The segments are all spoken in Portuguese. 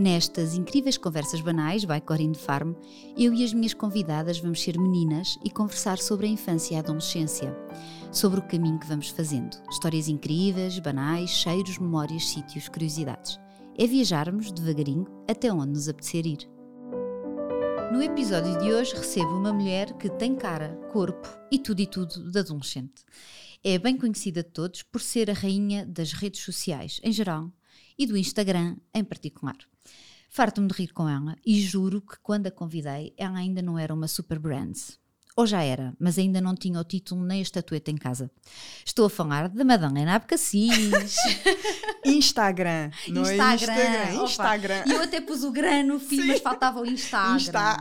Nestas incríveis conversas banais, by Corinne Farm, eu e as minhas convidadas vamos ser meninas e conversar sobre a infância e a adolescência, sobre o caminho que vamos fazendo. Histórias incríveis, banais, cheiros, memórias, sítios, curiosidades. É viajarmos devagarinho até onde nos apetecer ir. No episódio de hoje recebo uma mulher que tem cara, corpo e tudo e tudo de adolescente. É bem conhecida de todos por ser a rainha das redes sociais em geral e do Instagram em particular. Farto-me de rir com ela e juro que quando a convidei ela ainda não era uma super brand. Ou já era, mas ainda não tinha o título nem a estatueta em casa. Estou a falar da Madalena Abcacis. Instagram. Não Instagram. É Instagram. Instagram. E eu até pus o gran no fim, Sim. mas faltava o Instagram. Insta.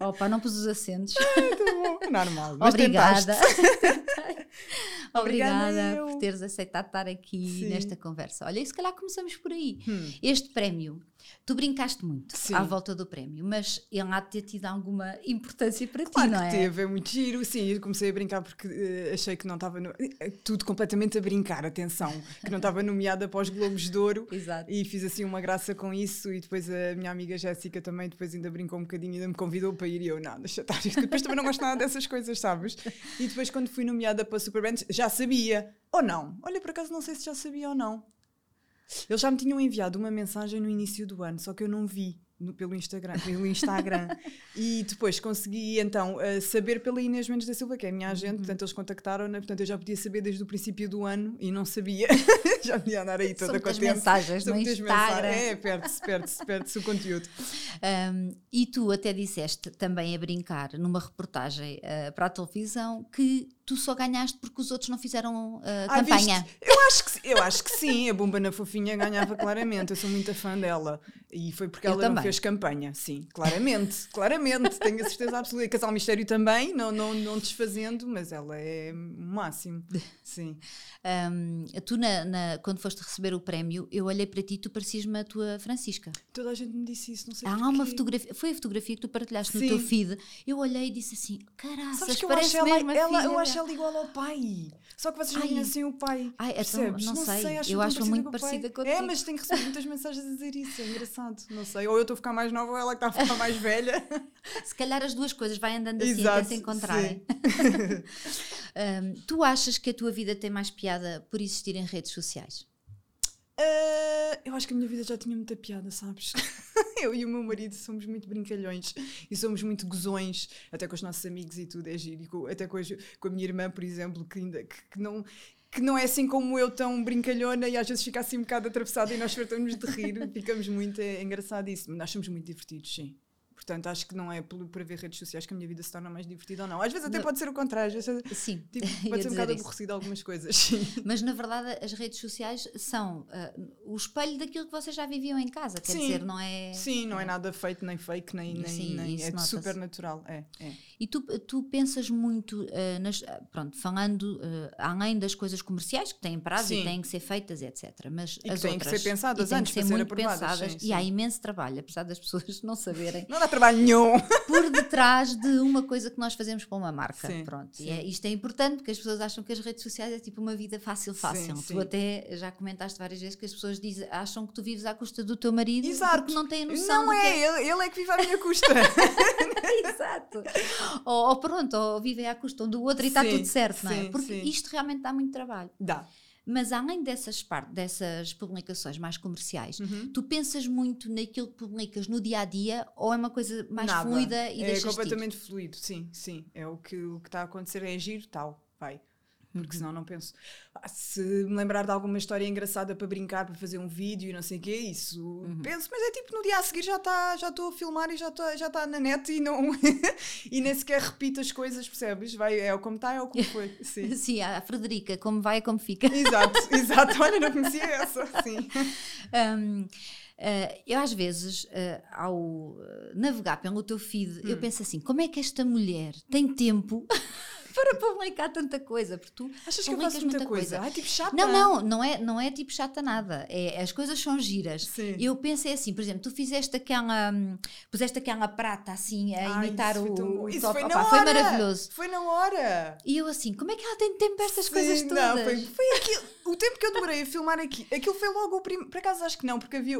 Opa, não pus os acentos. Muito bom. Normal. Mas Obrigada. Obrigada Obrigada eu. por teres aceitado estar aqui Sim. nesta conversa. Olha, e se calhar começamos por aí. Hum. Este prémio, tu brincaste muito Sim. à volta do prémio, mas ele há de ter tido alguma importância para Claro ti, não que é? teve, é muito giro. Sim, eu comecei a brincar porque eh, achei que não estava. no- eh, Tudo completamente a brincar, atenção. Que não estava nomeada para os Globos de Ouro. Exato. E fiz assim uma graça com isso. E depois a minha amiga Jéssica também depois ainda brincou um bocadinho, ainda me convidou para ir. E eu, não, deixa estar. Depois também não gosto nada dessas coisas, sabes? E depois, quando fui nomeada para Superbands, já sabia. Ou não? Olha, por acaso não sei se já sabia ou não. Eles já me tinham enviado uma mensagem no início do ano, só que eu não vi no- pelo Instagram. Pelo Instagram. e depois consegui então eh, saber pela Inês Mendes da Silva, que é a minha agente, portanto eles contactaram-na, portanto eu já podia saber desde o princípio do ano e não sabia. já podia andar aí toda contente. mensagens São no Instagram. mensagens. É, perde-se, perde-se, perde-se o conteúdo. Um, e tu até disseste também a brincar numa reportagem uh, para a televisão que tu só ganhaste porque os outros não fizeram uh, Ah, campanha. viste? Eu acho, que, eu acho que sim, a Bomba na Fofinha ganhava claramente. Eu sou muito fã dela. E foi porque Eu ela não também. fez campanha. Sim, claramente, claramente. Tenho a certeza absoluta. E Casal Mistério também, não, não, não desfazendo, mas ela é o máximo. Sim. Um, tu, na, na- quando foste receber o prémio, eu olhei para ti e tu parecias-me a tua Francisca. Toda a gente me disse isso, não sei Há porquê. uma fotografia, foi a fotografia que tu partilhaste no Sim. teu feed. Eu olhei e disse assim: caraças, parece acho ela, mesmo a ela, filha eu acho dela." ela igual ao pai. Só que vocês não conhecem o pai. Ai, então, Percebes? não sei, acho eu acho parecida muito com o pai. parecida É, mas tenho recebido muitas mensagens a dizer isso. É engraçado. Não sei. Ou eu estou a ficar mais nova ou ela que está a ficar mais velha. Se calhar as duas coisas vai andando assim Exato, até se encontrarem. Um, tu achas que a tua vida tem mais piada por existir em redes sociais? Ah, eu acho que a minha vida já tinha muita piada, sabes? eu e o meu marido somos muito brincalhões e somos muito gozões, até com os nossos amigos e tudo, é giro. E com- até com, as- com a minha irmã, por exemplo, que, ainda, que, que não. Que não é assim como eu, tão brincalhona e às vezes fica assim um bocado atravessada e nós fartamos de rir, ficamos muito. É engraçado isso, mas nós somos muito divertidos, sim. Portanto, acho que não é por, por haver redes sociais que a minha vida se torna mais divertida ou não. Às vezes até Não. pode ser o contrário, às vezes, Sim, tipo, pode ser um bocado isso. aborrecido algumas coisas. Mas na verdade as redes sociais são ah, o espelho daquilo que vocês já viviam em casa, quer Sim. dizer, não é? Sim, não é nada feito, nem fake, nem, nem, Sim, nem é super natural. É, é. E tu, tu pensas muito, ah, nas, ah, pronto, falando ah, além das coisas comerciais que têm prazo e Sim. têm que ser feitas, etc. Mas E que as têm que outras ser pensadas e têm antes que ser para aprovadas, pensadas sim, e há imenso trabalho, apesar das pessoas não saberem, Não dá trabalho nenhum. por detrás de uma coisa que nós fazemos para uma marca. Sim, Pronto. sim. E é- isto é importante porque as pessoas acham que as redes sociais é tipo uma vida fácil, fácil. Sim, tu até já comentaste várias vezes que as pessoas dizem, acham que tu vives à custa do teu marido Exato. porque não têm noção Não que é, ele, ele é que vive à minha custa. Exato. Ou, ou pronto, ou vivem à custa um do outro e está tudo certo, não é? Porque isto realmente dá muito trabalho. dá. Mas além dessas, par- dessas publicações mais comerciais, Uhum. tu pensas muito naquilo que publicas no dia a dia ou é uma coisa mais Nada. fluida e É deixas completamente fluido, sim, sim. É o que o que está a acontecer, é giro, tal, vai. Porque senão não penso. Ah, se me lembrar de alguma história engraçada para brincar, para fazer um vídeo e não sei o quê, isso Uhum. penso, mas é tipo no dia a seguir já está já estou a filmar e já está já tá na net e não e nem sequer repito as coisas, percebes? Vai, é o como está, é o como foi. Sim. Sim, a Frederica, como vai é como fica. Exato, exato. Olha, não conhecia essa. Sim. Hum, eh, eu às vezes, eh, ao eh, navegar pelo teu feed, Hum. eu penso assim: como é que esta mulher tem tempo para publicar tanta coisa? Porque tu Achas que eu faço muita coisa? Ai, tipo chata. Não, não, não é, não é tipo chata nada. É, as coisas são giras. Sim. Eu pensei assim, por exemplo, tu fizeste aquela, puseste aquela prata assim a Ai, imitar isso o, foi tão o Isso top. foi Opa, foi maravilhoso. Foi na hora. E eu assim, como é que ela tem tempo para estas Sim, coisas todas? Não, foi, foi aquilo. O tempo que eu demorei a filmar aqui, aquilo foi logo o primeiro. Por acaso acho que não, porque havia.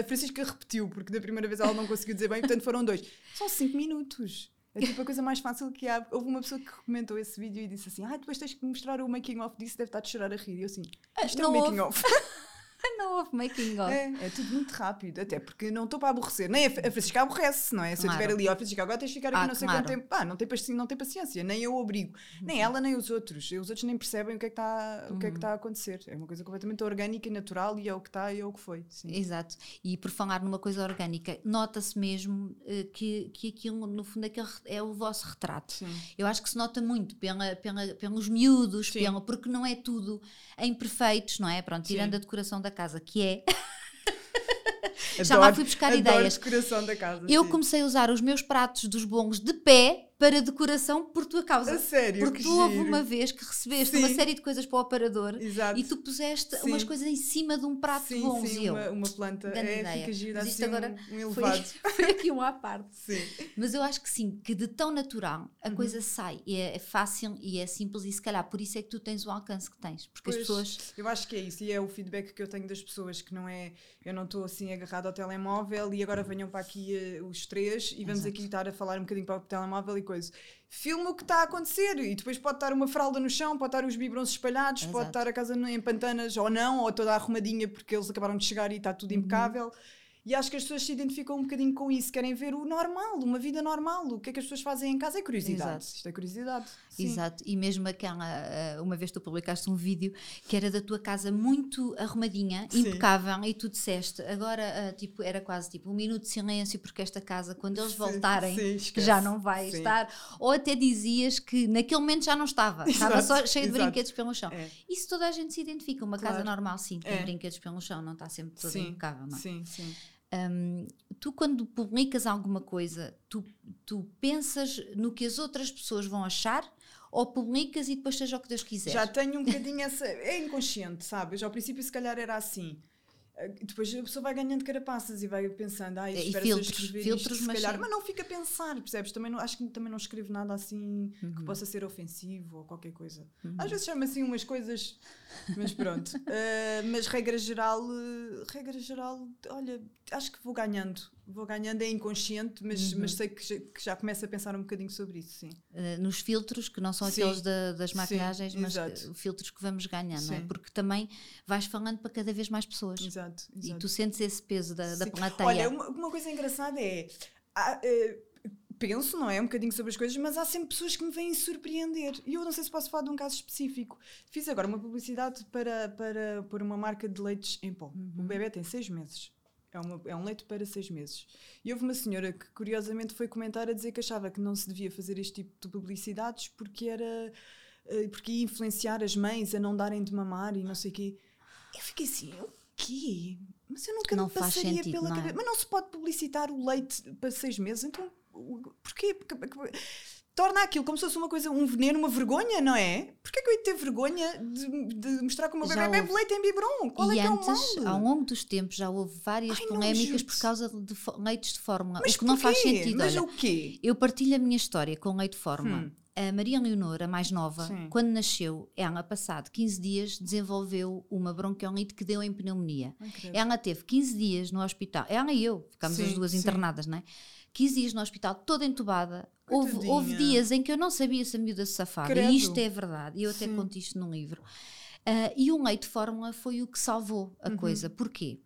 A Francisca repetiu, porque da primeira vez ela não conseguiu dizer bem, portanto foram dois. São cinco minutos. É tipo a coisa mais fácil que há. Houve uma pessoa que comentou esse vídeo e disse assim: Ah, depois tens que mostrar o making of disso, deve estar a chorar a rir. E eu assim: Isto é o making of. não houve making of. É, é tudo muito rápido, até porque não estou para aborrecer. Nem a Francisca aborrece, não é? Se eu estiver ali, ó, Francisca, agora tens de ficar aqui Ah, não sei claro. quanto tempo. Pá, não tem, paci- não tem paciência, nem eu obrigo. Nem ela, nem os outros. Os outros nem percebem o que é que está o que é que está a acontecer. É uma coisa completamente orgânica e natural e é o que está e é o que foi. Sim. Exato. E por falar numa coisa orgânica, nota-se mesmo eh, que, que aquilo, no fundo, aquele é o vosso retrato. Sim. Eu acho que se nota muito pela, pela, pelos miúdos, pela, porque não é tudo em perfeitos, não é? Pronto, tirando Sim. a decoração da casa, que é. Já lá fui buscar ideias. da. Eu sim. comecei a usar os meus pratos dos bons de pé para decoração por tua causa. A sério, Porque que tu houve uma vez que recebeste Sim. uma série de coisas para o aparador Exato. e tu puseste Sim. umas coisas em cima de um prato sim, bom. sim, e eu, uma, uma planta. É, ideia. fica giro, Mas assim agora um, um elevado. foi, foi aqui um à parte. Sim. Mas eu acho que sim, que de tão natural a Uhum. coisa sai. E é, é fácil e é simples e se calhar por isso é que tu tens o alcance que tens. Porque as Pois, pessoas. Eu acho que é isso, e é o feedback que eu tenho das pessoas, que não é, eu não estou assim agarrado ao telemóvel e agora venham para aqui eh, os três e vamos Exato. aqui estar a falar um bocadinho para o telemóvel e coisa. Filma o que está a acontecer e depois pode estar uma fralda no chão, pode estar os biberons espalhados, pode Exato. estar a casa em pantanas ou não, ou toda arrumadinha porque eles acabaram de chegar e está tudo Uhum. E acho que as pessoas se identificam um bocadinho com isso, querem ver o normal, uma vida normal. O que é que as pessoas fazem em casa é curiosidade. Exato. Isto é curiosidade. Sim. Exato, e mesmo aquela, eh, uma vez tu publicaste um vídeo que era da tua casa muito arrumadinha, Sim. impecável, e tu disseste, agora eh, tipo, era quase tipo um minuto de silêncio, porque esta casa, quando eles voltarem, sim, já não vai estar. Ou até dizias que naquele momento já não estava, estava Exato, só cheio de exato. brinquedos pelo chão. É. Isso toda a gente se identifica. Uma casa Claro. normal, sim, tem É. brinquedos pelo chão, não está sempre toda Sim, impecável, não é? sim, sim. Hum, tu, quando publicas alguma coisa, tu, tu pensas no que as outras pessoas vão achar ou publicas e depois seja o que Deus quiser? Já tenho um bocadinho essa. É inconsciente, sabes? Ao princípio, se calhar, era assim. Ah, Depois a pessoa vai ganhando carapaças e vai pensando, ai, E espera filtros, escrever filtros, isto, mas calhar. sim. Mas não fica a pensar, percebes? Também não, acho que também não escrevo nada assim Uhum. que possa ser ofensivo ou qualquer coisa. Às vezes chama assim umas coisas, mas pronto. Ah, mas regra geral, eh, regra geral, olha, acho que vou ganhando. Vou ganhando, é inconsciente, mas, Uhum. mas sei que já, que já começo a pensar um bocadinho sobre isso, sim. Eh, nos filtros, que não são Sim. aqueles da- das Sim, maquilhagens, mas exato. filtros que vamos ganhando, não é? Sim. Porque também vais falando para cada vez mais pessoas. Exato, E exato. tu sentes esse peso da, da Sim. plateia. Olha, uma, uma coisa engraçada é. há, eh, penso, não é? Um bocadinho sobre as coisas, mas há sempre pessoas que me vêm surpreender. E eu não sei se posso falar de um caso específico. Fiz agora uma publicidade para, para, para uma marca de leites em pó. Uhum. O bebê tem seis meses. É, uma, é um leite para seis meses. E houve uma senhora que, curiosamente, foi comentar a dizer que achava que não se devia fazer este tipo de publicidades porque era. eh, porque ia influenciar as mães a não darem de mamar e não sei o quê. Eu fiquei assim, o quê? Mas eu nunca Não me passaria sentido, pela não é? cabeça. Mas não se pode publicitar o leite para seis meses, então porquê? Porque, porque- torna aquilo como se fosse uma coisa, um veneno, uma vergonha, não é? Porquê que eu ia ter vergonha de, de mostrar que o meu bebê bebe leite em biberon? Qual e é que antes, é o mal? ao longo dos tempos, já houve várias Ai, polémicas por causa de leites de fórmula, Mas o que não faz porquê? sentido. Mas olha. o quê? Eu partilho a minha história com leite de fórmula. Hum. A Maria Leonor, a mais nova, Sim. quando nasceu, ela, passado 15 dias, desenvolveu uma bronquiolite que deu em pneumonia. Credo. Ela teve 15 dias no hospital. Ela e eu, ficámos as duas sim. internadas, não é? 15 dias no hospital, toda entubada. Houve, houve dias em que eu não sabia se a miúda se safava. Credo. E isto é verdade. E eu até Sim. conto isto num livro. Ah, e o leite de fórmula foi o que salvou a Uhum. coisa. Porquê?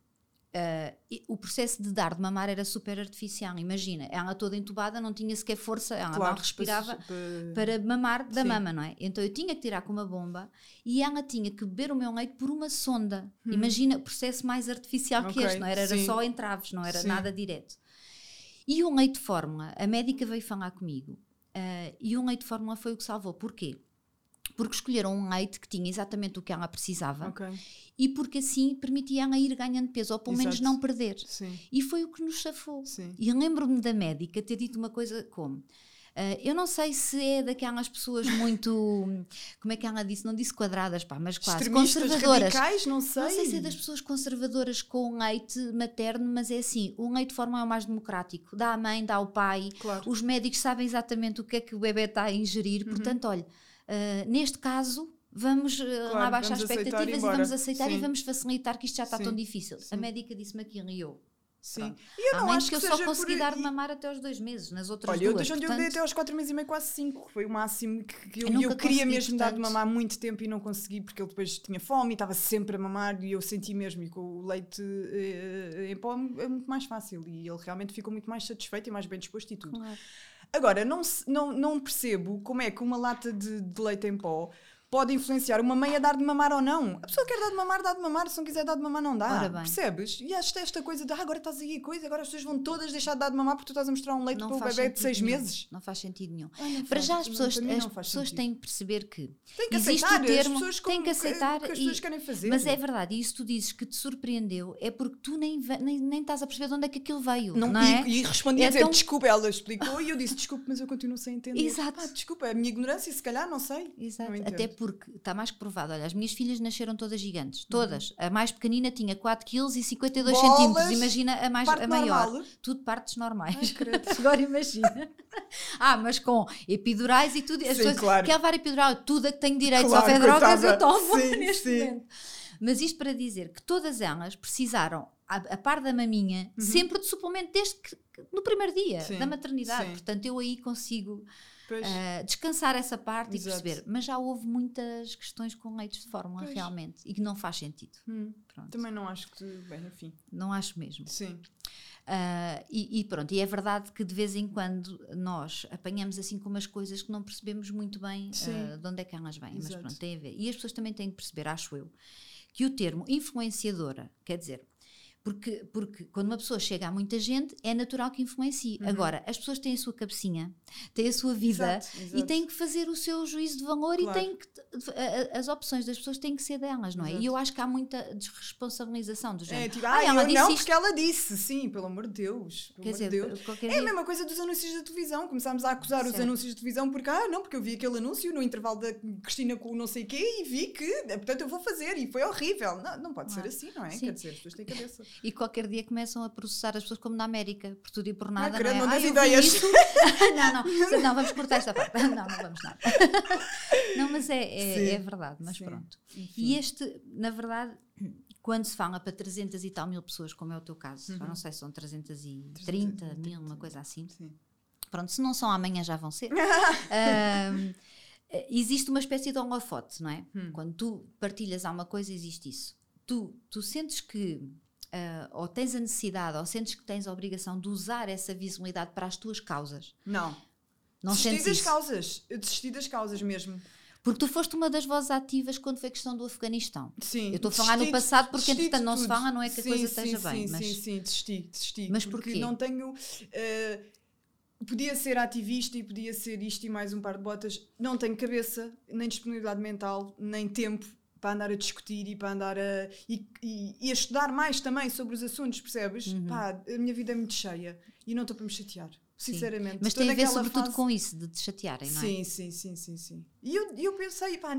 E o processo de dar de mamar era super artificial. Imagina, ela toda entubada, não tinha sequer força, ela mal respirava para- para mamar da Sim. mama, não é? Então eu tinha que tirar com uma bomba e ela tinha que beber o meu leite por uma sonda. Imagina o processo mais artificial que Hum. Ok, este, não era? Era sim. só entraves, não era Sim. nada direto. E o leite de fórmula, a médica veio falar comigo ah, e o leite de fórmula foi o que salvou. Porquê? Porque escolheram um leite que tinha exatamente o que ela precisava Ok, e porque assim permitia ela ir ganhando peso, ou pelo menos Exato. não perder. sim, E foi o que nos safou. sim. E lembro-me da médica ter dito uma coisa como. ah, eu não sei se é daquelas pessoas muito. Como é que ela disse? Não disse quadradas, pá, mas quase conservadoras. radicais, não sei. Não sei se é das pessoas conservadoras com leite materno, mas é assim: o leite de forma é o mais democrático. Dá à mãe, dá ao pai, Claro. os médicos sabem exatamente o que é que o bebê está a ingerir. Uhum. Portanto, olha, ah, neste caso, vamos uh, lá Claro, baixar vamos e expectativas e, vamos aceitar e Sim. vamos facilitar que isto já está Sim, tão difícil. A sim. médica disse-me aquilo e eu. Sim. Pronto. E eu não acho que eu só consegui por... dar de e- mamar até aos dois meses, nas outras Olha, duas. onde eu portanto, dei até aos 4 meses e meio, quase 5. Foi o máximo que, que eu, Eu e eu queria mesmo dar de portanto. mamar muito tempo e não consegui porque ele depois tinha fome e estava sempre a mamar e eu senti mesmo e com o leite eh, em pó é muito mais fácil e ele realmente ficou muito mais satisfeito e mais bem disposto e tudo. Claro. Agora, não, não, não percebo como é que uma lata de, de leite em pó pode influenciar uma mãe a dar de mamar ou não. A pessoa quer dar de mamar, dá de mamar, se não quiser dar de mamar, não dá. Percebes? E acho esta coisa de ah, agora estás aí a coisa, agora as pessoas vão todas deixar de dar de mamar porque tu estás a mostrar um leite Não para o bebê de 6 nenhum. meses. Não faz sentido nenhum. Ah, Para faz. já as pessoas, as pessoas sentido. têm que perceber que Tem que existe aceitar o as termo, pessoas tem como que aceitar o que as e- pessoas querem fazer. Mas é verdade, e isso tu dizes que te surpreendeu é porque tu nem, nem, nem estás a perceber de onde é que aquilo veio. Não, Não, é? e, e respondi É a dizer, tão- desculpa, ela explicou e eu disse, desculpe, mas eu continuo sem entender. Exato. Pá, desculpa, é a minha ignorância, se calhar, não sei. Exato. Não. Até porque está mais que provado. Olha, as minhas filhas nasceram todas Uhum. gigantes. Todas. A mais pequenina tinha 4 kg e 52 Bolas! centímetros. Imagina a, mais, a maior. normal. Tudo partes normais. Ai. Agora imagina. ah, mas com epidurais e tudo. As Sim, pessoas, claro. Quer levar epidural? Tudo a que tenho direito. Claro, Só drogas, eu tomo Sim, neste sim. momento. Mas isto para dizer que todas elas precisaram, a, a par da maminha, sempre de suplemento desde que, no primeiro dia Uhum. Sim, da maternidade. Portanto, eu aí consigo Ah, descansar essa parte Exato. e perceber. Mas já houve muitas questões com leites de fórmula, Pois. realmente, e que não faz sentido. Hum, também não acho que. Bem, enfim. Não acho mesmo. Sim. Ah, e, e pronto, e é verdade que de vez em quando nós apanhamos assim com umas coisas que não percebemos muito bem ah, de onde é que elas vêm, mas Exato. pronto, tem a ver. E as pessoas também têm que perceber, acho eu, que o termo influenciadora, quer dizer, porque, porque quando uma pessoa chega a muita gente, é natural que influencie. Agora, as pessoas têm a sua cabecinha, têm a sua vida Uhum. Exato, e exato. têm que fazer o seu juízo de valor Claro. e têm que, a- a- as opções das pessoas têm que ser delas, não é? Exato. E eu acho que há muita desresponsabilização do género. É tipo, ah, ah, ela disse não, isto. porque ela disse, sim, pelo amor de Deus. Pelo Quer dizer, Deus. É dia- a mesma coisa dos anúncios da televisão. Começámos a acusar os Certo. anúncios de televisão porque, ah, não, porque eu vi aquele anúncio no intervalo da Cristina com o não sei quê e vi que, eh, portanto, eu vou fazer e foi horrível. Não, não pode ser Claro. assim, não é? Sim. Quer dizer, as pessoas têm cabeça. E qualquer dia começam a processar as pessoas como na América, por tudo e por nada. credo, não, não é? vi ideias. não, não, não, vamos cortar esta parte. Não, não vamos nada. Não, mas é, é, é verdade, mas sim. pronto. Enfim. E este, na verdade, quando se fala para 300 e tal mil pessoas, como é o teu caso, Uhum. não sei se são 330 330, mil, uma coisa assim. Sim. Pronto, se não são amanhã já vão ser. Eh, existe uma espécie de holofote, não é? Hum. Quando tu partilhas alguma coisa, existe isso. Tu, tu sentes que, ah, ou tens a necessidade, ou sentes que tens a obrigação de usar essa visibilidade para as tuas causas. Não. Não desisti sentes das isso? causas. Eu desisti das causas mesmo. Porque tu foste uma das vozes ativas quando foi a questão do Afeganistão. Sim. Eu estou a falar no passado porque, entretanto, não se fala, não é que a Sim, coisa sim, esteja sim, bem, Sim, mas- sim, desisti, desisti. Mas porque porquê? não tenho. eh, podia ser ativista e podia ser isto e mais um par de botas. Não tenho cabeça, nem disponibilidade mental, nem tempo para andar a discutir e para andar a. e, e- e a estudar mais também sobre os assuntos, percebes? Uhum. Pá, a minha vida é muito cheia e não estou para me chatear. Sim. Sinceramente. Mas Estou tem a ver sobretudo fase- com isso, de te chatearem, não é? Sim, sim, sim, sim, sim. E eu, eu pensei, pá,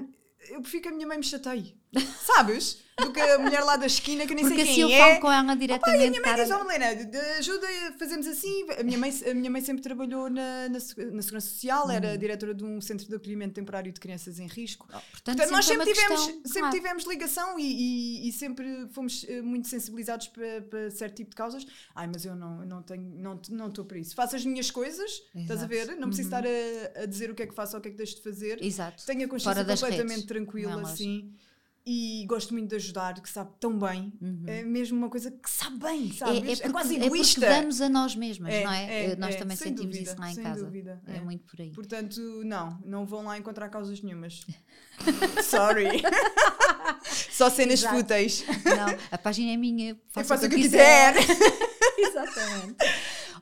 eu prefiro que a minha mãe me chateie, sabes? Do que a mulher lá da esquina que nem Porque sei assim quem eu é. falo com ela Opa, e a diretamente. minha mãe cara, diz, oh Helena, ajuda, fazemos assim. A minha mãe, a minha mãe sempre trabalhou na, na, na Segurança Social, era diretora de um centro de acolhimento temporário de crianças em risco. Portanto, Portanto, nós sempre sempre é uma tivemos, questão- sempre claro. tivemos ligação e, e- e sempre fomos eh, muito sensibilizados para, para certo tipo de causas. Ai, mas eu não, não tenho, não não estou para isso. Faço as minhas coisas, estás a Exato. ver? Não preciso Uhum. estar a, a dizer o que é que faço ou o que é que deixo de fazer. Exato. Tenho a consciência completamente redes. tranquila, Não é lógico. E gosto muito de ajudar, que sabe tão bem. É mesmo uma coisa que sabe bem, sabes? É, Uhum. porque- quase é egoísta. porque damos a nós mesmas, É, não é? é, nós é, também sentimos dúvida, isso lá em sem casa. dúvida, é. é. muito por aí. Portanto, não, não vão lá encontrar causas nenhumas. Sorry. Só cenas Exato. fúteis. Não, a página é minha. Eu Faço faço o que que eu quiser. Exatamente.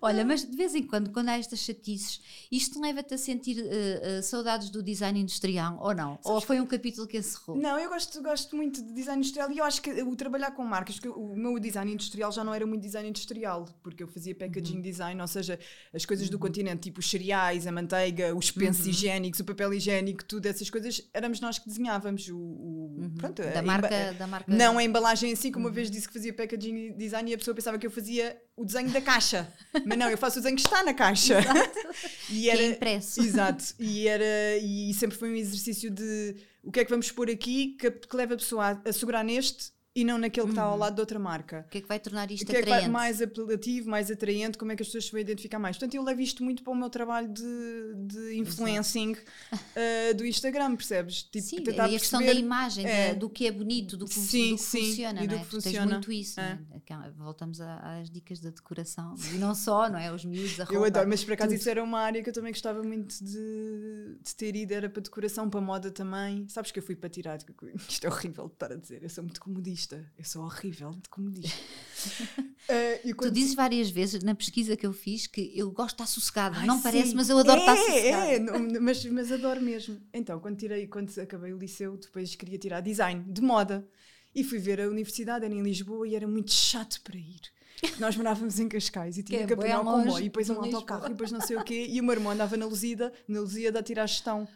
Olha, mas de vez em quando, quando há estas chatices, isto leva-te a sentir eh, eh, saudades do design industrial ou não? ou foi um capítulo que encerrou? Não, eu gosto, gosto muito de design industrial e eu acho que o trabalhar com marcas, que o meu design industrial já não era muito design industrial, porque eu fazia packaging Uhum. design, ou seja, as coisas do continente, tipo os cereais, a manteiga, os pensos Uhum. higiênicos, o papel higiênico, tudo essas coisas, éramos nós que desenhávamos. O, o- pronto, Uhum. da, emba- marca, da marca. Não a embalagem em si, como uma Uhum. vez disse que fazia packaging design e a pessoa pensava que eu fazia o desenho da caixa. Mas não, eu faço o desenho que está na caixa. e Que é impresso. Exato. E, era, e sempre foi um exercício de o que é que vamos pôr aqui que, que leva a pessoa a, a segurar neste e não naquele que está ao lado de outra marca. O que é que vai tornar O isto que é que vai atraente? mais apelativo, mais atraente, como é que as pessoas se vão identificar mais? Portanto, eu levo isto muito para o meu trabalho de, de influencing uh, do Instagram, percebes? Tipo, Sim, tentar e a questão perceber- da imagem, é. do que é bonito, do que, Sim, do que sim, funciona, e do é? que Tu tens funciona. muito isso, É. é? Voltamos às dicas da decoração. E não só, não é? Os miúdos, a roupa. Eu adoro, mas por acaso tudo. isso era uma área que eu também gostava muito de, de ter ido, era para decoração, para moda também. Sabes que eu fui para tirar, isto é horrível de estar a dizer, eu sou muito comodista, eu sou horrível de comodista. Eh, e Tu quando- dizes várias vezes na pesquisa que eu fiz que eu gosto de estar sossegada. Ai, não sim. parece, mas eu adoro estar sossegada. É, é, não, mas, mas adoro mesmo. Então, quando tirei, quando acabei o liceu, depois queria tirar design de moda. E fui ver a universidade, era em Lisboa e era muito chato para ir. Nós morávamos em Cascais e tinha Que é que apanhar o comboio e depois de um autocarro e depois não sei o quê. E o meu irmão andava na Lusíada, na Lusíada a tirar gestão.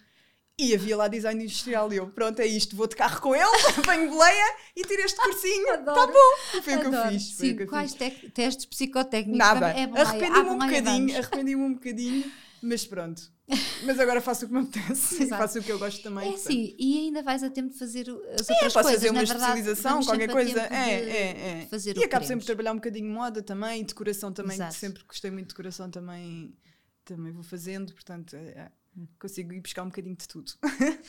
E havia lá design industrial e eu, pronto, é isto, vou de carro com ele, venho de Leia e tiro este cursinho. Tá Adoro. bom. Foi o que eu fiz. Sim, eu quais fiz. te- testes psicotécnicos? Nada. É arrependi-me um bocadinho, arrependi-me um bocadinho, mas pronto. Mas agora faço o que me apetece e faço o que eu gosto também. É assim, e ainda vais a tempo de fazer as É, outras posso coisas. fazer uma verdade, especialização, qualquer coisa. É, de- é, é. fazer e acabo sempre de trabalhar um bocadinho moda também, e decoração também, que sempre gostei muito de decoração também, também vou fazendo, portanto é, é. Consigo ir buscar um bocadinho de tudo.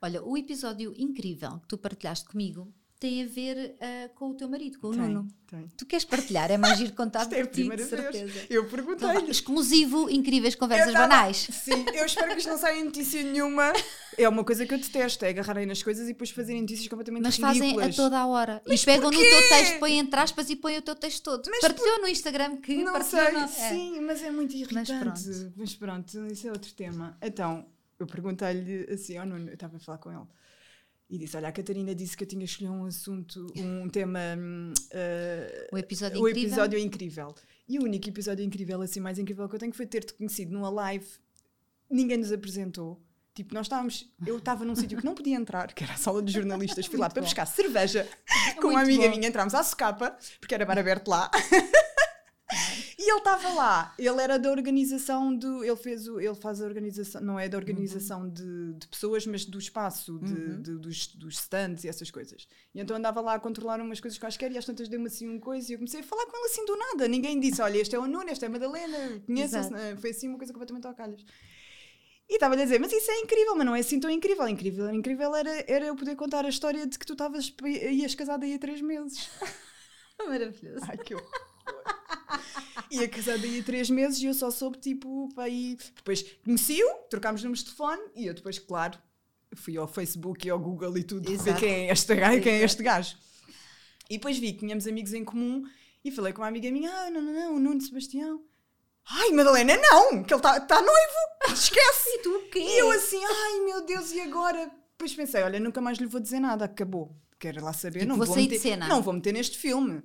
Olha, o episódio incrível que tu partilhaste comigo tem a ver ah, com o teu marido, com o Tem, Nuno. tem. Tu queres partilhar? É mais giro contar Isto é a ti, de vez. certeza. Eu Então, vá, perguntei-lhe. exclusivo, incríveis conversas tava- banais. Sim, eu espero que isto não saia notícia nenhuma. É uma coisa que eu detesto, é agarrarem nas coisas e depois fazerem notícias completamente Mas fazem a ridículas. toda a hora. e pegam no porquê? teu texto, põem entre aspas e põem o teu texto todo. Mas Partilhou no Instagram que Não partilhou sei, no- é. sim, mas é muito Mas irritante. pronto. Mas pronto. isso é outro tema. Então, eu perguntei-lhe assim, Nuno, eu estava a falar com ele, e disse: Olha, a Catarina disse que eu tinha escolhido um assunto, um tema. eh, O episódio o incrível. episódio é incrível. E o único episódio incrível, assim, mais incrível que eu tenho foi ter-te conhecido numa live. Ninguém nos apresentou. Tipo, nós estávamos. Eu estava num sítio que não podia entrar, que era a sala de jornalistas. Fui lá para bom. buscar cerveja com uma amiga bom. minha. Entramos à socapa, porque era bar aberto lá. E ele estava lá, ele era da organização do. Ele fez o. Ele faz a organização, não é da organização de, de pessoas, mas do espaço, de, Uhum. de- dos, dos stands e essas coisas. E então andava lá a controlar umas coisas quaisquer e às tantas deu-me assim uma coisa e eu comecei a falar com ele assim do nada. Ninguém disse: Olha, este é o Nuno, este é a Madalena, conheçam-se. Né? Foi assim uma coisa completamente ao calhas. E estava a dizer, mas isso é incrível, mas não é assim tão incrível. Incrível, incrível era, era eu poder contar a história de que tu estavas ias casada aí há três meses. Maravilhoso. Ai, que horror. Ia casada aí há três meses e eu só soube, tipo, para aí. Depois conheci-o, trocámos números de telefone e eu depois, claro, fui ao Facebook e ao Google e tudo, ver Exato. quem é este gajo, quem é este gajo. E depois vi que tínhamos amigos em comum e falei com uma amiga minha: ah, não, não, não, o Nuno Sebastião. Ai, Madalena, não, que ele está tá noivo, esquece. E tu o quê? E eu assim, ai meu Deus, e agora? Depois pensei, olha, nunca mais lhe vou dizer nada, acabou. Quero lá saber, Tipo, não vou vou, sair de meter, cena. não vou meter neste filme.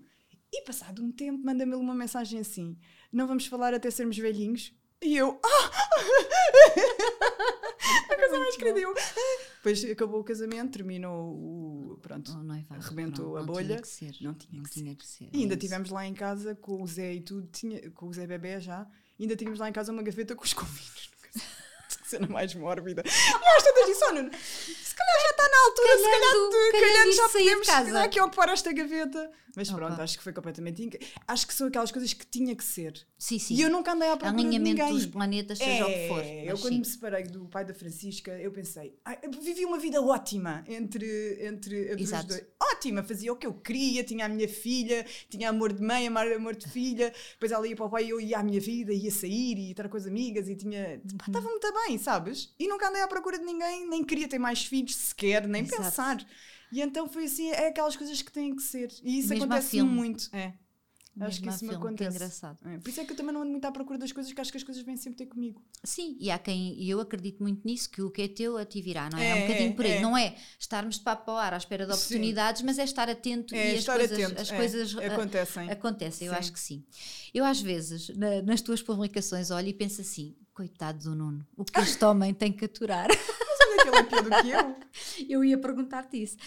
E passado um tempo, manda-me uma mensagem assim: não vamos falar até sermos velhinhos. E eu, ah! a coisa mais querida. eu. Depois acabou o casamento, terminou o. Pronto, O noivado, arrebentou pronto, a não bolha. Tinha que ser. Não tinha Não que tinha que ser. E ainda é tivemos lá em casa com o Zé e tudo, tinha, com o Zé Bebé já, ainda tínhamos lá em casa uma gaveta com os convites. Cena mais mórbida. E às tantas disse, "Oh, Nuno, se calhar já está na altura, se calhar, Calhando- de- calhando calhando já de podemos casa." aqui ocupar esta gaveta. Mas Opa. pronto, acho que foi completamente inc... Acho que são aquelas coisas que tinha que ser. Sim, sim. E eu nunca andei à procura de Alinhamento ninguém. dos planetas, seja o que for. É, eu mas quando sim. me separei do pai da Francisca, eu pensei, "Ai, eu vivi uma vida ótima entre, entre, entre os dois. Ótima, fazia o que eu queria, tinha a minha filha, tinha amor de mãe, amor, de filha, depois ela ia para o pai e eu ia à minha vida, ia sair e estar com as amigas e tinha. Uhum. Estava muito bem, sabes? E nunca andei à procura de ninguém, nem queria ter mais filhos sequer, nem Exato. pensar. E então foi assim, é aquelas coisas que têm que ser. E isso Mesmo acontece muito. É. Acho Mesmo que a isso me filme, que acontece. engraçado. É, Por isso é que eu também não ando muito à procura das coisas, que acho que as coisas vêm sempre ter comigo. Sim, e há quem, e eu acredito muito nisso, que o que é teu a ti virá, não é? É, É, um bocadinho é, por aí. é. Não é estarmos de papo ao ar à espera de Sim. oportunidades, mas é estar atento É, e as coisas, atento. as é, coisas ah, acontecem. acontecem. Eu Sim. acho que sim. Eu às vezes, na- nas tuas publicações, olho e penso assim, coitado do Nuno, o que este homem tem que aturar. Mas olha que ele é pior do que eu. eu ia perguntar-te isso.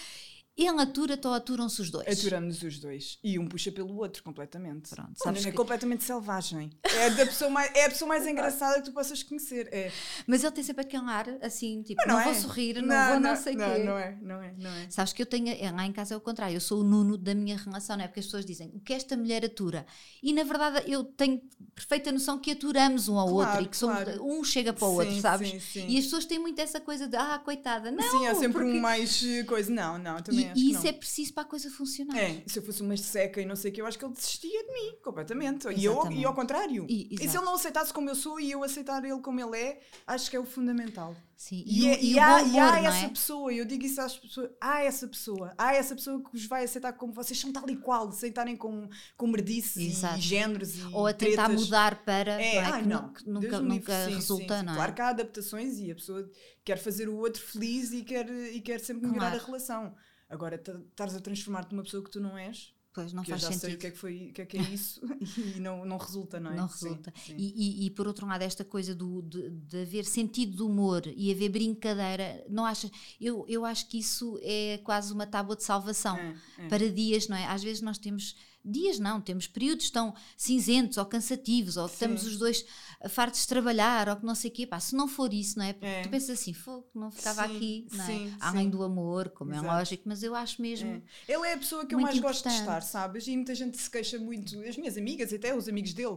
Ele atura-te ou aturam-se os dois? Aturamos os dois. E um puxa pelo outro completamente. Pronto, Olha, sabes é que- completamente selvagem. É, da pessoa mais, é a pessoa mais engraçada que tu possas conhecer. É. Mas ele tem sempre aquele ar assim, tipo, Mas não, é. vou sorrir, não, vou não, sei o não, quê. Não é, não é, não é. Sabes que eu tenho, é, lá em casa é o contrário, eu sou o Nuno da minha relação, não é? Porque as pessoas dizem o que esta mulher atura. E na verdade eu tenho perfeita noção que aturamos um ao Claro, outro e que somos, claro. um chega para o outro, Sim, sabes? sim, sim. E as pessoas têm muito essa coisa de ah, coitada, não. Sim, há sempre porque- um mais eh, coisa. Não, não, também E, acho e isso é preciso para a coisa funcionar. É, se eu fosse uma seca e não sei o que, eu acho que ele desistia de mim, completamente. E, eu, e ao contrário. E- E, se ele não aceitasse como eu sou e eu aceitar ele como ele é, acho que é o fundamental. Sim. E, o- é- e há, e há humor, não essa é? pessoa, eu digo isso às pessoas, há essa pessoa, há essa pessoa que os vai aceitar como vocês são tal e qual, sem estarem com, com merdices Exato. e géneros e Ou a tentar tretas. mudar para É, não é? ai, que não. que nunca, Deus nunca Sim, resulta, sim. não é? Claro que há adaptações e a pessoa quer fazer o outro feliz e quer, e quer sempre melhorar Claro. a relação. Agora, estares a transformar-te numa pessoa que tu não és, Pois não que eu faz já sei sentido. o que é que, foi, o que, é, que é isso e não, não resulta, não é? Não Sim, resulta. sim. E, e- e, por outro lado, esta coisa do, de, de haver sentido de humor e haver brincadeira, não achas? Eu, eu acho que isso é quase uma tábua de salvação É, é. para dias, não é? Às vezes nós temos. Dias não, temos períodos tão cinzentos ou cansativos, ou que estamos Sim. os dois fartos de trabalhar, ou que não sei o quê. Pá, se não for isso, não é? Porque É. tu pensas assim, fogo, não ficava Sim, aqui, não é? sim, Além sim. do amor, como é Exato. lógico, mas eu acho mesmo. É. Ele é a pessoa que eu mais gosto de importante. estar, sabes? E muita gente se queixa muito, as minhas amigas até os amigos dele,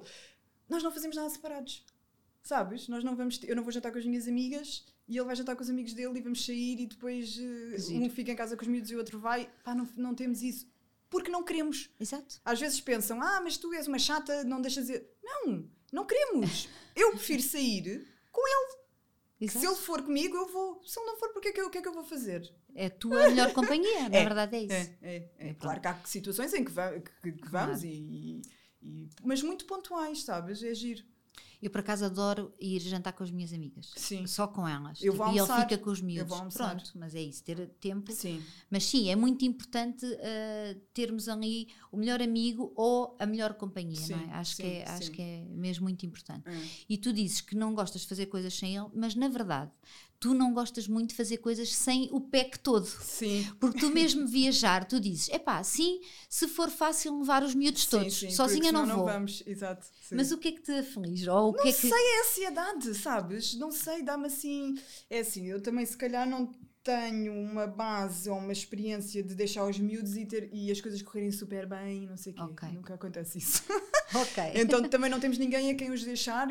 nós não fazemos nada separados. Sabes? Nós não vamos, eu não vou jantar com as minhas amigas e ele vai jantar com os amigos dele e vamos sair e depois eh, Giro. um fica em casa com os miúdos e o outro vai. Pá, não, não temos isso. Porque não queremos. Exato. Às vezes pensam, ah, mas tu és uma chata, não deixas de... Não, não queremos. Eu prefiro sair com ele. Exato. Se ele for comigo, eu vou. Se ele não for, porque é que eu- o que é que eu vou fazer? É a tua melhor companhia, na É, verdade é isso. É, é, é. pronto. Claro que há situações em que, va- que- que Claro. vamos e, e- Mas muito pontuais, sabes? É giro. Eu, por acaso, adoro ir jantar com as minhas amigas. Sim. Só com elas. Eu vou Tipo, e ele almoçar. fica com os miúdos. vou almoçar. Pronto, mas é isso, ter tempo. Sim. Mas sim, é muito importante uh, termos ali o melhor amigo ou a melhor companhia, não Sim, é? Acho, sim, que é, acho que é mesmo muito importante. É. E tu dizes que não gostas de fazer coisas sem ele, mas na verdade, tu não gostas muito de fazer coisas sem o PEC todo. Sim. Porque tu mesmo viajar, tu dizes, é pá, sim, se for fácil levar os miúdos todos, sim, sozinha não vou. vamos, exato. sim. Mas o que é que te aflige? Ou o que é que... sei, é ansiedade, sabes? Não sei, dá-me assim. É assim, eu também se calhar não tenho uma base ou uma experiência de deixar os miúdos e, ter, e as coisas correrem super bem, não sei o quê. Ok. Nunca acontece isso. Ok. então também não temos ninguém a quem os deixar.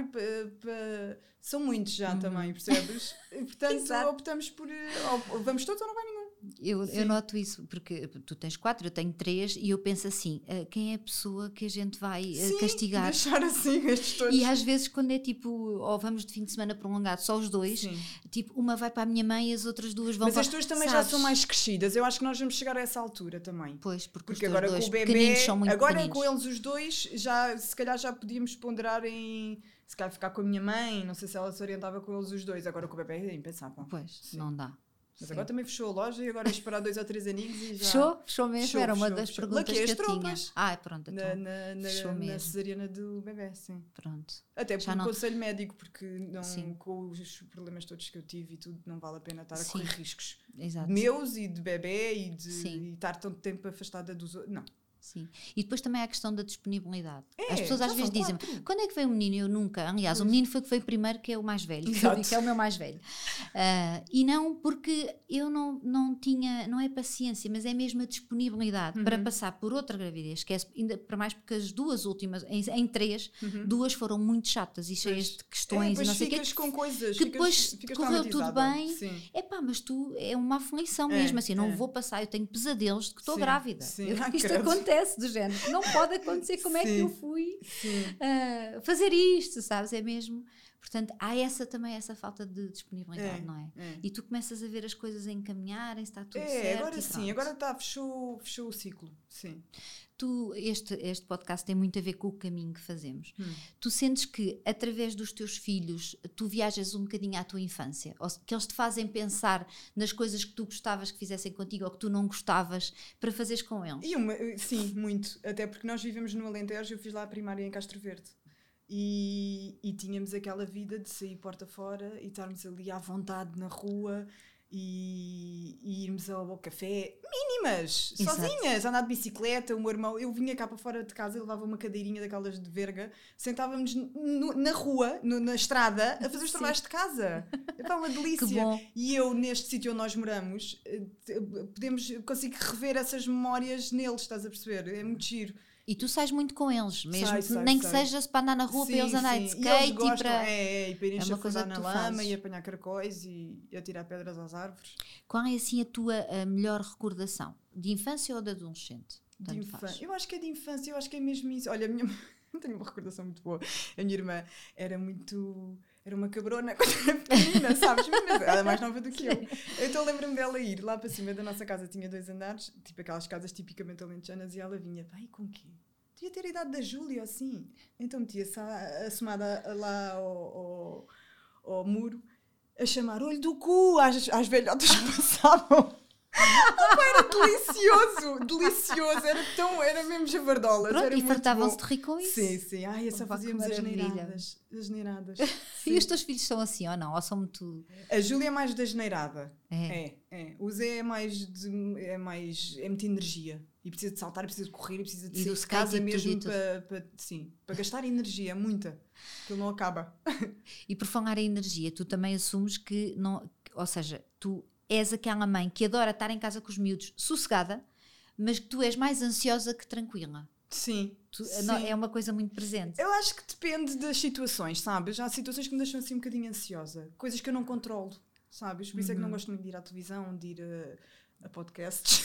São muitos já também, percebes? Portanto, Uhum. Optamos por. eh, ou- ou vamos todos ou não vai nenhum. Eu, eu noto isso, porque tu tens quatro, eu tenho três, e eu penso assim: ah, quem é a pessoa que a gente vai ah, Sim, castigar? Deixar assim estes todos. E às vezes, quando é tipo, ou vamos de fim de semana prolongado, só os dois, Sim. tipo, uma vai para a minha mãe e as outras duas vão Mas para as tuas também já sabes? são mais crescidas. Eu acho que nós vamos chegar a essa altura também. Pois, porque, Porque os agora com dois o bebê, pequeninos são muito agora pequeninos. com eles os dois, já, se calhar já podíamos ponderar em se calhar ficar com a minha mãe, não sei se ela se orientava com eles os dois, agora com o bebê é impensável. Pois, Sim. não dá. Mas Sim. agora também fechou a loja e agora é esperar dois ou três aninhos e já. Fechou? Fechou mesmo? Fechou, Era uma fechou, das fechou. perguntas Laquei que eu tinha. Ah, pronto, então, Na, na, na, fechou na mesmo. cesariana do bebê, sim. pronto. Até por não- conselho médico, porque não, Sim. com os problemas todos que eu tive e tudo, não vale a pena estar a Sim. correr riscos. Exato. Meus e de bebê e de e estar tanto tempo afastada dos outros. Não. Sim. E depois também há a questão da disponibilidade. É, As pessoas às vezes dizem quando é que veio o menino? Eu nunca. Aliás, o Pois. menino foi que veio primeiro, que é o mais velho, que, Exato. que é o meu mais velho. Ah, e não porque eu não, não tinha, não é paciência, mas é mesmo a disponibilidade para Uhum. passar por outra gravidez, que é ainda para mais porque as duas últimas, em, em três, Uhum. duas foram muito chatas e cheias de É, questões e depois não sei o ficas com coisas. que depois ficas correu tudo bem. É pá, mas tu é uma aflição É, mesmo, assim, não é. vou passar, eu tenho pesadelos de que estou grávida. sim. Eu- isto credo. Acontece do género, não pode acontecer, como é que Sim. eu fui Sim. ah, fazer isto, sabes? É mesmo. Portanto, há essa também, essa falta de disponibilidade, É, não é? é. E tu começas a ver as coisas a encaminharem-se, está tudo É, certo. agora sim, agora está, fechou, fechou o ciclo. Sim. Tu, este, este podcast tem muito a ver com o caminho que fazemos. Hum. Tu sentes que, através dos teus filhos, tu viajas um bocadinho à tua infância? Ou que eles te fazem pensar nas coisas que tu gostavas que fizessem contigo ou que tu não gostavas para fazeres com eles? Uma, sim, muito. Até porque nós vivemos no Alentejo, eu fiz lá a primária em Castro Verde. E, e tínhamos aquela vida de sair porta fora e estarmos ali à vontade na rua e, e irmos ao, café mínimas, Exato. sozinhas, andar de bicicleta, o meu irmão, eu vinha cá para fora de casa, eu levava uma cadeirinha daquelas de verga, sentávamos no- na rua, no- na estrada, a fazer os Sim. trabalhos de casa. É uma delícia. E eu, neste sítio onde nós moramos, eh, podemos, consigo rever essas memórias neles, estás a perceber? É muito giro. E tu sais muito com eles, mesmo Sai, que sai, nem que sai. seja para andar na rua, para eles andarem de E skate e gostam, para. é, é, e para irem é uma coisa na que lama fazes. e apanhar caracóis e, e atirar pedras às árvores. Qual é assim a tua a melhor recordação? De infância ou de adolescente? De infância. Eu acho que é de infância, eu acho que é mesmo isso. Olha, a minha tenho uma recordação muito boa. A minha irmã era muito. Era uma cabrona quando era pequenina, sabes? Mas ela é mais nova do que eu. Então lembro-me dela ir lá para cima da nossa casa, tinha dois andares, tipo aquelas casas tipicamente alentejanas, e ela vinha, vai com quê? Devia ter a idade da Júlia, assim. Então metia-se a- assomada lá ao, ao, ao muro a chamar olho do cu às, às velhotas que passavam. Opa, era delicioso, delicioso, era tão, era mesmo javardolas. Pronto, era e fartavam-se de rir com isso. Sim, sim, ai, só Opa, que fazíamos as neiradas. As neiradas. E os teus filhos são assim ou não? Ou são muito. A Júlia é mais da geneirada. É. É, é. O Zé é mais de. é mais. é muita energia. E precisa de saltar, precisa de correr, e precisa de E sair de casa mesmo para, para. Sim, para gastar energia, muita. Que ele não acaba. E por falar em energia, tu também assumes que não. Ou seja, tu és aquela mãe que adora estar em casa com os miúdos sossegada, mas que tu és mais ansiosa que tranquila. Sim. Tu- sim. é uma coisa muito presente. Eu acho que depende das situações, sabes? Há situações que me deixam assim um bocadinho ansiosa. Coisas que eu não controlo, sabes? Por isso é que não Uhum. gosto muito de ir à televisão, de ir a, a podcasts.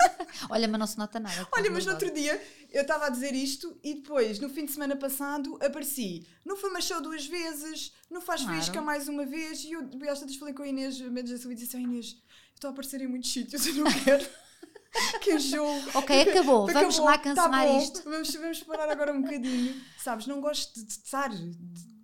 Olha, mas não se nota nada. Olha, mas no outro dia eu estava a dizer isto e depois, no fim de semana passado, apareci. Não foi show duas vezes, não faz Claro. visca mais uma vez. E eu, às tantas falei com a Inês, a média da saúde, e disse: "Ah, Inês, estou a aparecer em muitos sítios, eu não quero. que enjoo. Ok, acabou. Vamos Acabou, lá tá cancelar bom, isto. Vamos, vamos parar agora um bocadinho. Sabes, não gosto de, de estar, de,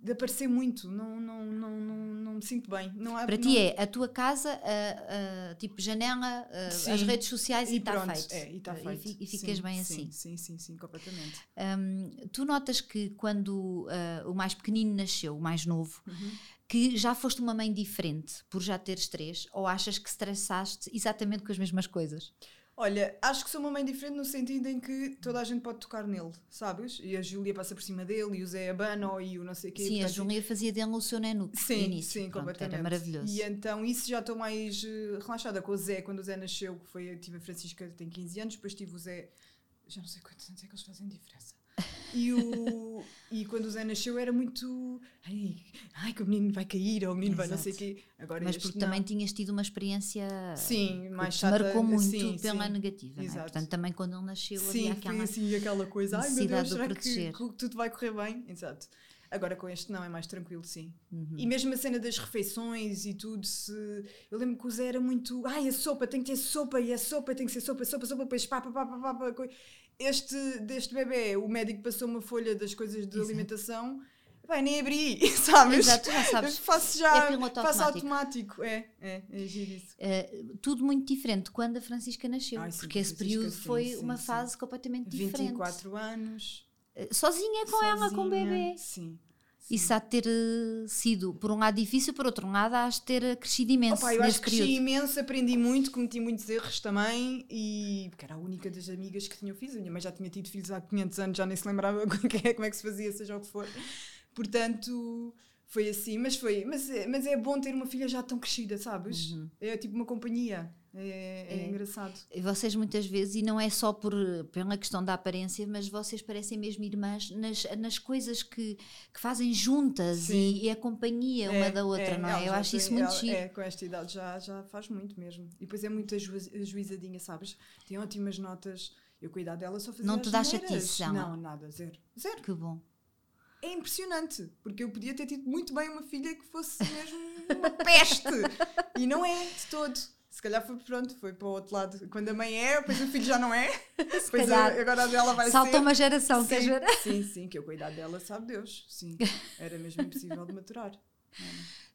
de aparecer muito. Não, não, não, não, não me sinto bem. Não há, Para não- ti é a tua casa, a- a, tipo janela, a- as redes sociais e E está feito. é, e E feito. fi- E, ficas Sim, bem sim, assim. Sim, sim, sim, completamente. Hum, tu notas que quando ah, o mais pequenino nasceu, o mais novo, Uhum. que já foste uma mãe diferente por já teres três, ou achas que estressaste exatamente com as mesmas coisas? Olha, acho que sou uma mãe diferente no sentido em que toda a gente pode tocar nele, sabes? E a Júlia passa por cima dele, e o Zé abana, e o não sei o quê. Sim, a Júlia fazia dele o seu nenu no Sim, início. sim, Pronto, completamente. Era maravilhoso. E então isso já estou mais eh, relaxada com o Zé. Quando o Zé nasceu, que foi, tive a Francisca, tem 15 anos, depois tive o Zé, já não sei quantos anos é que eles fazem diferença. E, o, e quando o Zé nasceu era muito. Ai, ai, que o menino vai cair, ou o menino vai não sei o Exato. quê. Agora Mas porque não. também tinhas tido uma experiência Sim, mais chata. marcou muito sim, pela sim. negativa. é? Exato. Portanto, também quando ele nasceu Sim, havia aquela. assim aquela coisa. Ai meu Deus, de será que, que tudo vai correr bem? Exato. Agora com este não, é mais tranquilo, sim. Uhum. E mesmo a cena das refeições e tudo, se... eu lembro que o Zé era muito. Ai, a sopa, tem que ter sopa, e a sopa tem que ser sopa, sopa, sopa, depois pá, pá, pá, pá, pá, Este, deste bebê, o médico passou uma folha das coisas de Exato. alimentação, vai nem abri, sabes? Exato, já sabes. faço já, É piloto faço automático. automático. É, é, é giro isso. Uh, tudo muito diferente quando a Francisca nasceu, Ai, sim, porque esse Francisca, período sim, foi sim, uma fase completamente diferente. 24 anos. Uh, Sozinha com ela, com o sozinha, bebê. Sim. Isso há de ter uh, sido, por um lado, difícil, por outro lado, há de ter uh, crescido imenso Opa, eu acho que cresci imenso, aprendi muito, cometi muitos erros também e porque era a única das amigas que tinham filhos. A minha mãe já tinha tido filhos há 500 anos, já nem se lembrava é, como é que se fazia, seja o que for. Portanto, foi assim, mas foi, mas, é- mas é bom ter uma filha já tão crescida, sabes? Uhum. É tipo uma companhia. É, é É. engraçado. E vocês muitas vezes, e não é só por, pela questão da aparência, mas vocês parecem mesmo irmãs nas, nas coisas que, que fazem juntas e, e a companhia uma É, da outra, não é? Eu já acho tem- isso muito ela- giro. É, com esta idade já, já faz muito mesmo. E depois é muito ajuiz- ajuizadinha, sabes? Tem ótimas notas. Eu cuidar dela só fazia Não te dá chatice, ela? Não, nada, zero. Zero. Que bom. É impressionante, porque eu podia ter tido muito bem uma filha que fosse mesmo uma peste. E não é de todo. Se calhar foi pronto, foi para o outro lado. Quando a mãe é, depois o filho já não é. Depois calhar. a- agora a dela vai Saltou ser. uma geração, sim, ver? sim, sim, que eu cuidar dela, sabe Deus. Sim, era mesmo impossível de maturar.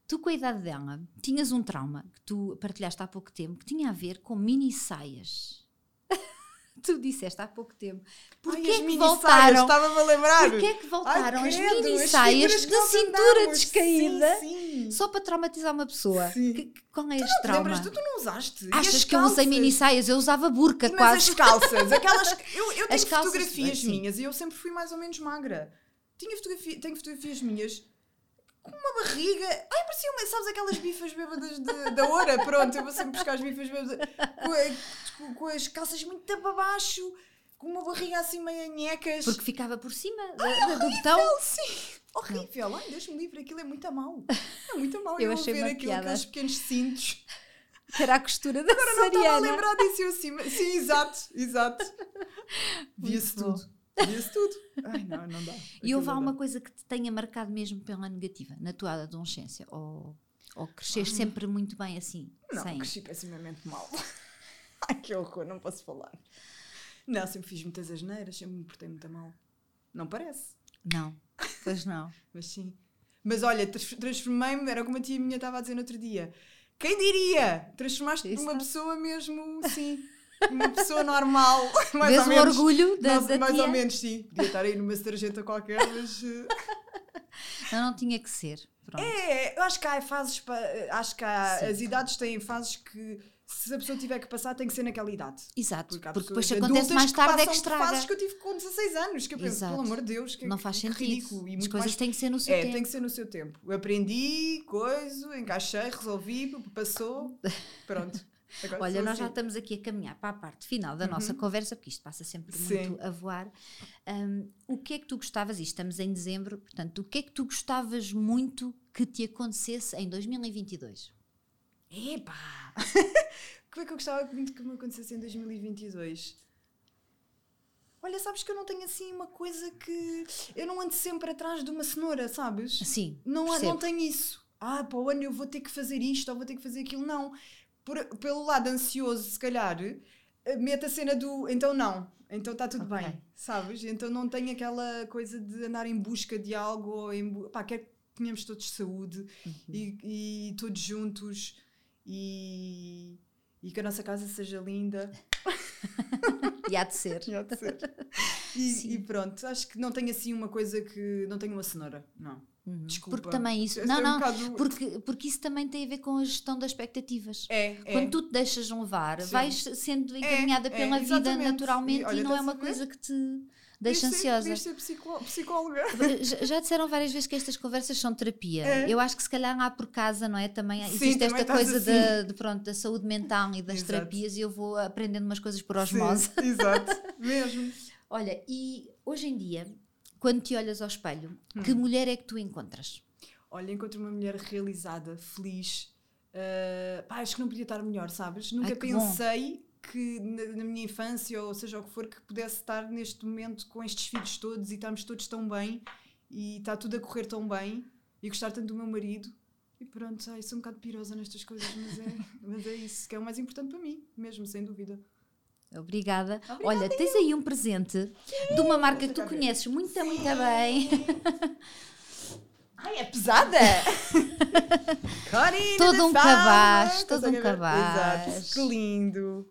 Tu, com a idade dela, tinhas um trauma que tu partilhaste há pouco tempo que tinha a ver com mini saias. Tu disseste há pouco tempo. Porquê Ai, é que mini voltaram? saias, Estava-me a lembrar. Porquê é que voltaram Ai, as credo, mini as saias que da nós cintura andámos. descaída? Sim, sim. Só para traumatizar uma pessoa. Sim. Que- qual é este trauma? lembras? Tu, tu não usaste? Achas as que eu usei mini saias? Eu usava burca Mas quase. as calças, aquelas. que- Eu, eu tenho calças, fotografias minhas e eu sempre fui mais ou menos magra. Tinha fotografia, tenho fotografias minhas com uma barriga. Ai, parecia uma. Sabes aquelas bifas bêbadas de- da hora? Pronto, eu vou sempre buscar as bifas bêbadas. Com, a- com- as calças muito para baixo, com uma barriga assim meio anhecas. Porque ficava por cima da- da- do botão. Horrível, sim. Horrível. Ai, Deus-me livre, aquilo é muito a mau. É muito a mau. Eu Eu, achei ver aquilo, aqueles pequenos cintos. Que era a costura da Não estava a lembrar disso eu assim. Sim, exato, exato. Via-se tudo. Via-se tudo. Ai, não, não dá. E houve alguma coisa que te tenha marcado mesmo pela negativa na tua adolescência? Ou, ou cresceste sempre muito bem assim? Não, sem... cresci pessimamente mal. Ai, que horror, não posso falar. Não, sempre fiz muitas asneiras, sempre me portei muito mal. Não parece, Não, pois não. mas sim. Mas olha, trans- transformei-me, era como a tia minha estava a dizer no outro dia. Quem diria? Transformaste-te numa pessoa mesmo, sim. Uma pessoa normal. Mais Vês ou menos. orgulho da, mais, da mais tia? ou menos, sim. Podia estar aí numa sarjeta qualquer, mas. eh, Não, não tinha que ser. Pronto. É, eu acho que há fases. pa- Acho que há, Sim. as idades têm fases que, se a pessoa tiver que passar, tem que ser naquela idade. Exato, Porque porque depois acontece mais tarde é que estraga. fases que eu tive com 16 anos, que eu penso, Exato. pelo amor de Deus, que, Não faz que sentido. ridículo. E As coisas mais... têm que ser no seu É, tempo. tem que ser no seu tempo. Eu aprendi, coisa, encaixei, resolvi, passou, pronto. Agora Olha, nós já assim. estamos aqui a caminhar para a parte final da nossa conversa, porque isto passa sempre Sim. muito a voar. Hum, o que é que tu gostavas, e estamos em dezembro, portanto, o que é que tu gostavas muito que te acontecesse em 2022? Epá! Como é que eu gostava muito que me acontecesse em 2022? Olha, sabes que eu não tenho assim uma coisa que. Eu não ando sempre atrás de uma cenoura, sabes? Sim, Não, percebo. não tenho isso. Ah, para o ano eu vou ter que fazer isto ou vou ter que fazer aquilo. Não. Por- pelo lado ansioso, se calhar, eh, mete a cena do então não, então está tudo Ok. bem, sabes? Então não tenho aquela coisa de andar em busca de algo ou em. Pá, quero que tenhamos todos saúde Uhum. e, e todos juntos e, e que a nossa casa seja linda. E há de ser. Já de ser. E, e pronto, acho que não tenho assim uma coisa que. Não tenho uma cenoura, não. Uhum. Desculpa. Porque também isso. Não, é um não. bocado- Porque, porque isso também tem a ver com a gestão das expectativas. É, é. Quando tu te deixas levar, Sim. vais sendo encaminhada é, pela vida naturalmente E olha, e não é uma coisa que te deixa ansiosa. ser psicó- psicóloga. Já- Já disseram várias vezes que estas conversas são terapia. É. Eu acho que se calhar lá por casa, não é? Também Sim, existe também esta coisa assim. da, de, pronto, da saúde mental e das Exato. terapias e eu vou aprendendo umas coisas por osmose. Sim, exato, mesmo. Olha, e hoje em dia, quando te olhas ao espelho, Hum. que mulher é que tu encontras? Olha, encontro uma mulher realizada, feliz. Uh, pá, acho que não podia estar melhor, sabes? Nunca Ai, que bom. pensei que na, na minha infância, ou seja o que for, que pudesse estar neste momento com estes filhos todos e estarmos todos tão bem e está tudo a correr tão bem e gostar tanto do meu marido. E pronto, ai, sou um bocado pirosa nestas coisas, mas é, mas é isso que é o mais importante para mim, mesmo, sem dúvida. Obrigada. Olha, tens aí um presente de uma marca que tu conheces muito, muito bem. Ai, é pesada! Corina Todo um cabaz, todo um cabaz. Exato, que lindo!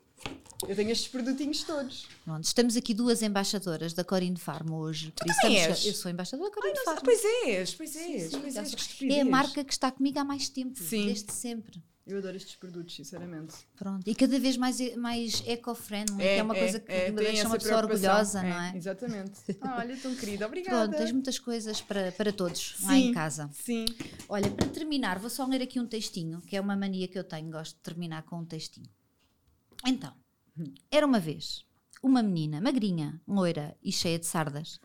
Eu tenho estes produtinhos todos. Pronto, estamos aqui duas embaixadoras da Corine Farm hoje. também estamos- és? Eu sou embaixadora da Corine Ah, Farm. pois és, pois és, Sim, pois já és, É a marca que está comigo há mais tempo, Sim. desde sempre. Eu adoro estes produtos, sinceramente. Pronto. E cada vez mais, mais eco-friendly, que É, é uma é, coisa que é, deixa uma pessoa orgulhosa, não é? Exatamente. Ah, olha, tão querida, obrigada. Pronto, tens muitas coisas para, para todos lá Sim, em casa. Sim. Olha, para terminar, vou só ler aqui um textinho, que é uma mania que eu tenho, gosto de terminar com um textinho. Então, era uma vez uma menina magrinha, loira e cheia de sardas,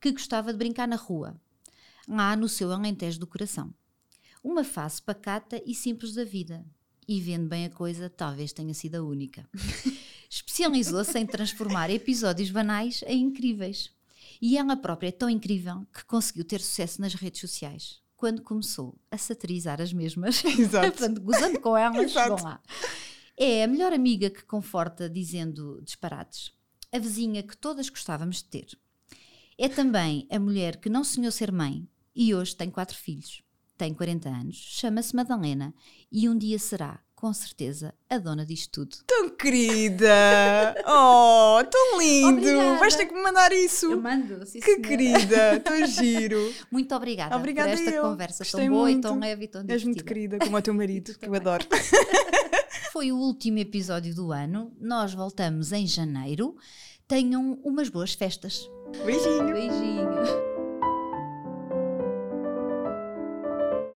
que gostava de brincar na rua, lá no seu alentejo do coração. Uma face pacata e simples da vida. E vendo bem a coisa, talvez tenha sido a única. Especializou-se em transformar episódios banais em incríveis. E ela própria é tão incrível que conseguiu ter sucesso nas redes sociais quando começou a satirizar as mesmas. Exato. Portanto, gozando com elas, vão lá. É a melhor amiga que conforta dizendo disparates. A vizinha que todas gostávamos de ter. É também a mulher que não sonhou ser mãe e hoje tem quatro filhos. Tem 40 anos, chama-se Madalena e um dia será com certeza, a dona disto tudo. Tão querida! Oh, tão lindo! Obrigada. Vais ter que me mandar isso! mando, sim, Que querida! Tão giro! Muito obrigada, Obrigada por esta eu. conversa Gostei tão boa muito. e tão leve e tão És muito divertida. querida, como o teu marido, que eu adoro. Foi o último episódio do ano. Nós voltamos em janeiro. Tenham umas boas festas. Beijinho! Beijinho.